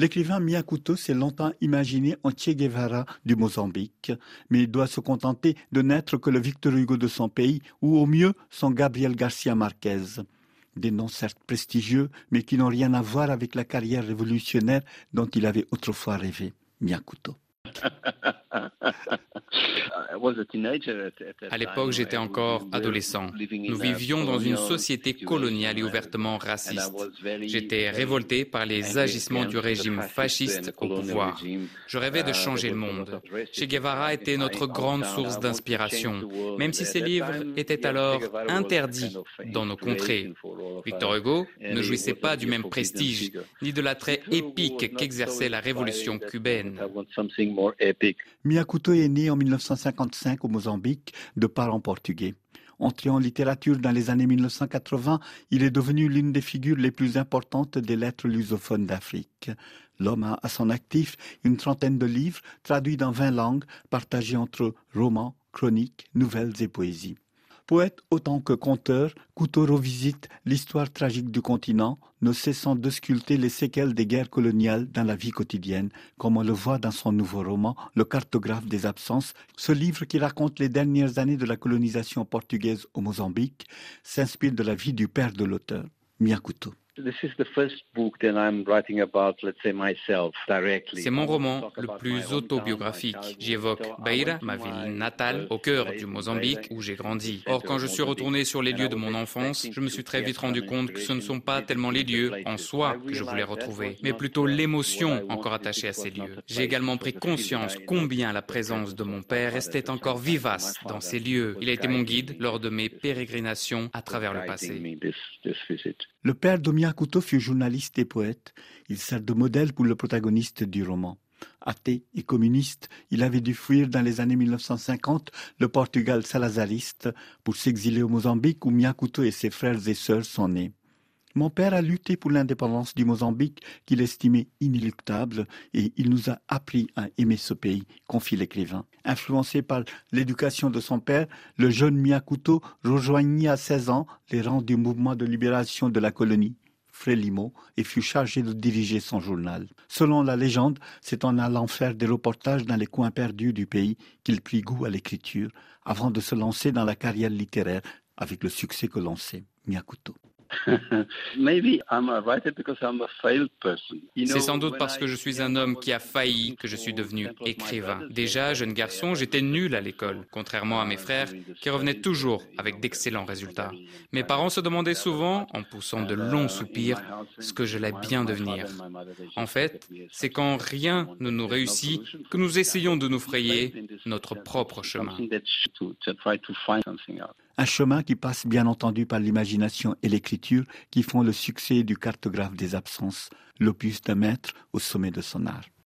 L'écrivain Miyakuto s'est longtemps imaginé en Che Guevara du Mozambique, mais il doit se contenter de n'être que le Victor Hugo de son pays, ou au mieux son Gabriel Garcia Marquez. Des noms certes prestigieux, mais qui n'ont rien à voir avec la carrière révolutionnaire dont il avait autrefois rêvé. Miyakuto. À l'époque, j'étais encore adolescent. Nous vivions dans une société coloniale et ouvertement raciste. J'étais révolté par les agissements du régime fasciste au pouvoir. Je rêvais de changer le monde. Che Guevara était notre grande source d'inspiration, même si ses livres étaient alors interdits dans nos contrées. Victor Hugo ne jouissait pas du même prestige, ni de l'attrait épique qu'exerçait la révolution cubaine. Miyakuto est né en 1955 au Mozambique de parents portugais. Entré en littérature dans les années 1980, il est devenu l'une des figures les plus importantes des lettres lusophones d'Afrique. L'homme a à son actif une trentaine de livres traduits dans 20 langues, partagés entre romans, chroniques, nouvelles et poésies. Poète autant que conteur, Couteau revisite l'histoire tragique du continent, ne cessant de sculpter les séquelles des guerres coloniales dans la vie quotidienne, comme on le voit dans son nouveau roman, Le cartographe des absences. Ce livre qui raconte les dernières années de la colonisation portugaise au Mozambique s'inspire de la vie du père de l'auteur, Miyakuto. C'est mon roman le plus autobiographique. J'y évoque Beira, ma ville natale, au cœur du Mozambique où j'ai grandi. Or, quand je suis retourné sur les lieux de mon enfance, je me suis très vite rendu compte que ce ne sont pas tellement les lieux en soi que je voulais retrouver, mais plutôt l'émotion encore attachée à ces lieux. J'ai également pris conscience combien la présence de mon père restait encore vivace dans ces lieux. Il a été mon guide lors de mes pérégrinations à travers le passé. Le père de Miyakuto fut journaliste et poète. Il sert de modèle pour le protagoniste du roman. Athée et communiste, il avait dû fuir dans les années 1950 le Portugal salazariste pour s'exiler au Mozambique où Miyakuto et ses frères et sœurs sont nés. Mon père a lutté pour l'indépendance du Mozambique qu'il estimait inéluctable et il nous a appris à aimer ce pays, confie l'écrivain. Influencé par l'éducation de son père, le jeune Miyakuto rejoignit à 16 ans les rangs du mouvement de libération de la colonie. Frélimo et fut chargé de diriger son journal. Selon la légende, c'est en allant faire des reportages dans les coins perdus du pays qu'il prit goût à l'écriture avant de se lancer dans la carrière littéraire avec le succès que l'on sait. Miyakuto. C'est sans doute parce que je suis un homme qui a failli que je suis devenu écrivain. Déjà, jeune garçon, j'étais nul à l'école, contrairement à mes frères qui revenaient toujours avec d'excellents résultats. Mes parents se demandaient souvent, en poussant de longs soupirs, ce que je j'allais bien devenir. En fait, c'est quand rien ne nous réussit que nous essayons de nous frayer notre propre chemin. Un chemin qui passe bien entendu par l'imagination et l'écriture qui font le succès du cartographe des absences, l'opus d'un maître au sommet de son art.